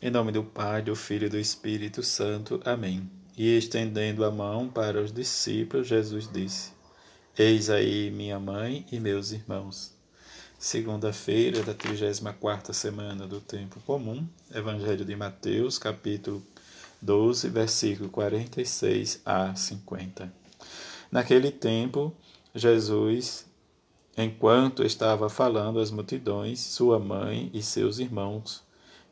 Em nome do Pai, do Filho e do Espírito Santo. Amém. E estendendo a mão para os discípulos, Jesus disse: Eis aí minha mãe e meus irmãos. Segunda-feira da 34 semana do tempo comum, Evangelho de Mateus, capítulo 12, versículo 46 a 50. Naquele tempo, Jesus, enquanto estava falando às multidões, sua mãe e seus irmãos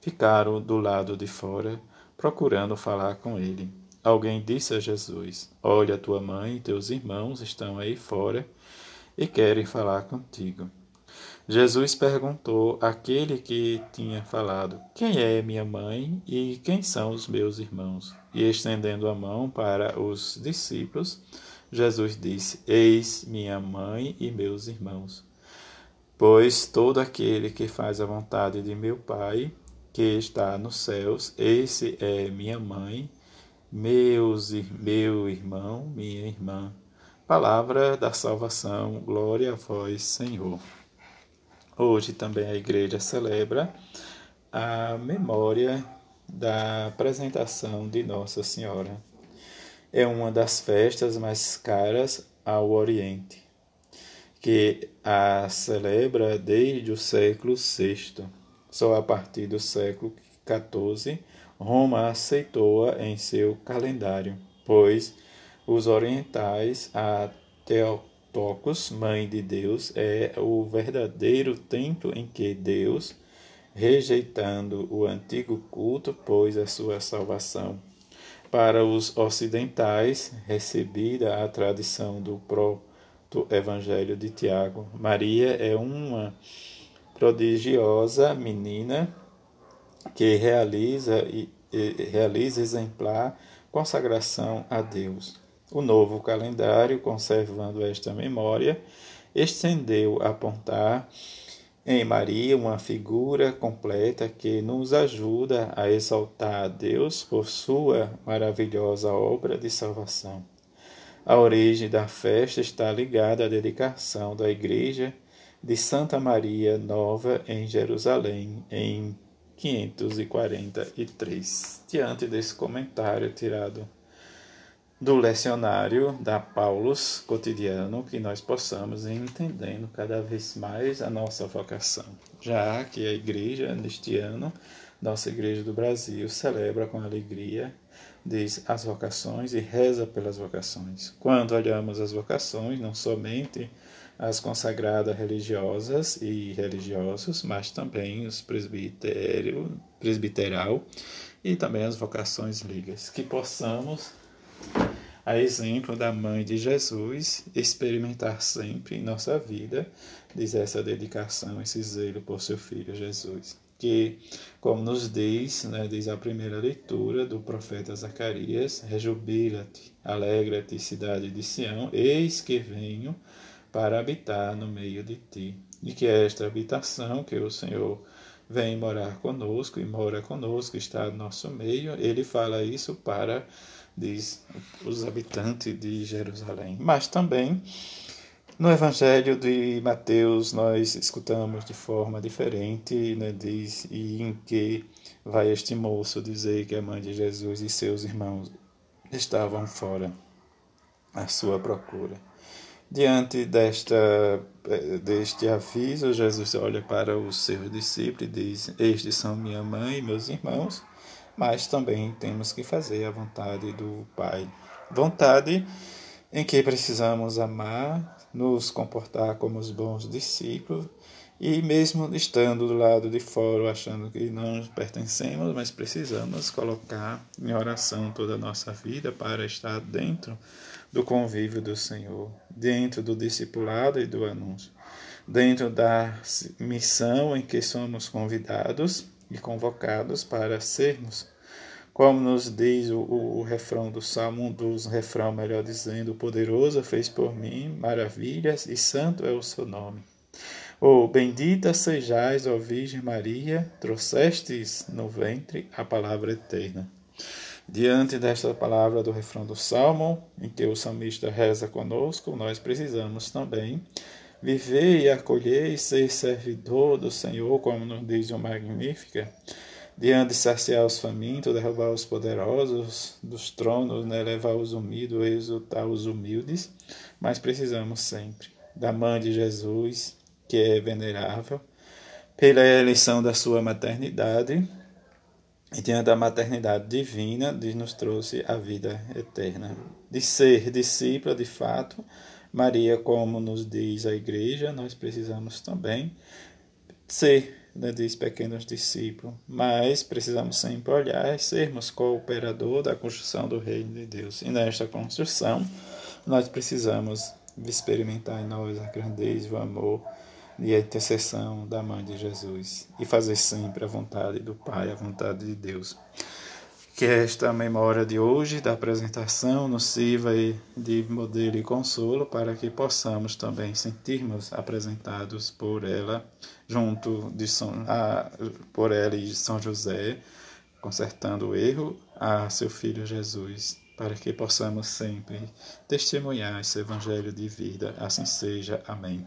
ficaram do lado de fora, procurando falar com ele. Alguém disse a Jesus: Olha, tua mãe e teus irmãos estão aí fora e querem falar contigo. Jesus perguntou àquele que tinha falado: Quem é minha mãe e quem são os meus irmãos? E estendendo a mão para os discípulos, Jesus disse: Eis minha mãe e meus irmãos. Pois todo aquele que faz a vontade de meu Pai que está nos céus, esse é minha mãe, meus, meu irmão, minha irmã. Palavra da salvação, glória a vós, Senhor. Hoje também a igreja celebra a memória da apresentação de Nossa Senhora. É uma das festas mais caras ao Oriente, que a celebra desde o século VI. Só a partir do século XIV, Roma aceitou-a em seu calendário, pois os orientais, a Theotokos, mãe de Deus, é o verdadeiro templo em que Deus, rejeitando o antigo culto, pôs a sua salvação. Para os ocidentais, recebida a tradição do proto-evangelho de Tiago, Maria é uma prodigiosa menina que realiza, e, realiza exemplar consagração a Deus. O novo calendário, conservando esta memória, estendeu a apontar em Maria uma figura completa que nos ajuda a exaltar a Deus por sua maravilhosa obra de salvação. A origem da festa está ligada à dedicação da Igreja de Santa Maria Nova em Jerusalém, em 543. Diante desse comentário tirado do lecionário da Paulus cotidiano, que nós possamos ir entendendo cada vez mais a nossa vocação, já que a igreja, neste ano, nossa igreja do Brasil, celebra com alegria diz as vocações e reza pelas vocações. Quando olhamos as vocações, não somente as consagradas religiosas e religiosos, mas também os presbitério, presbiteral e também as vocações ligas, que possamos, a exemplo da mãe de Jesus, experimentar sempre em nossa vida, diz essa dedicação, esse zelo por seu filho Jesus. Que, como nos diz, né, diz a primeira leitura do profeta Zacarias, rejubila-te, alegra-te, cidade de Sião, eis que venho para habitar no meio de ti. E que esta habitação que o Senhor vem morar conosco e mora conosco, está no nosso meio, ele fala isso para, diz, os habitantes de Jerusalém. Mas também no Evangelho de Mateus nós escutamos de forma diferente, né, diz, e em que vai este moço dizer que a mãe de Jesus e seus irmãos estavam fora à sua procura. Diante desta, eh, deste aviso, Jesus olha para os seus discípulos e diz: Estes são minha mãe e meus irmãos, mas também temos que fazer a vontade do Pai. Vontade em que precisamos amar, nos comportar como os bons discípulos e mesmo estando do lado de fora, achando que não pertencemos, mas precisamos colocar em oração toda a nossa vida para estar dentro do convívio do Senhor, dentro do discipulado e do anúncio, dentro da missão em que somos convidados e convocados para sermos, como nos diz o, o, o refrão do Salmo, um dos refrão, melhor dizendo, o poderoso fez por mim maravilhas e santo é o seu nome. Oh, bendita sejais, ó Virgem Maria, trouxestes no ventre a palavra eterna. Diante desta palavra do refrão do Salmo, em que o salmista reza conosco, nós precisamos também viver e acolher e ser servidor do Senhor, como nos diz o Magnífica, diante de saciar os famintos, derrubar os poderosos dos tronos, né, levar os humildes, exultar os humildes, mas precisamos sempre da mãe de Jesus, que é venerável, pela eleição da sua maternidade, e diante da maternidade divina, Deus nos trouxe a vida eterna. De ser discípula, de fato, Maria, como nos diz a igreja, nós precisamos também ser né, diz pequenos discípulos, mas precisamos sempre olhar e sermos cooperador da construção do reino de Deus. E nesta construção, nós precisamos experimentar em nós a grandeza, o amor e a intercessão da Mãe de Jesus e fazer sempre a vontade do Pai, a vontade de Deus. Que esta memória de hoje, da apresentação, nos sirva de modelo e consolo para que possamos também sentirmos apresentados por ela, junto de São, a, por ela e de São José, consertando o erro, a seu Filho Jesus, para que possamos sempre testemunhar esse Evangelho de vida. Assim seja. Amém.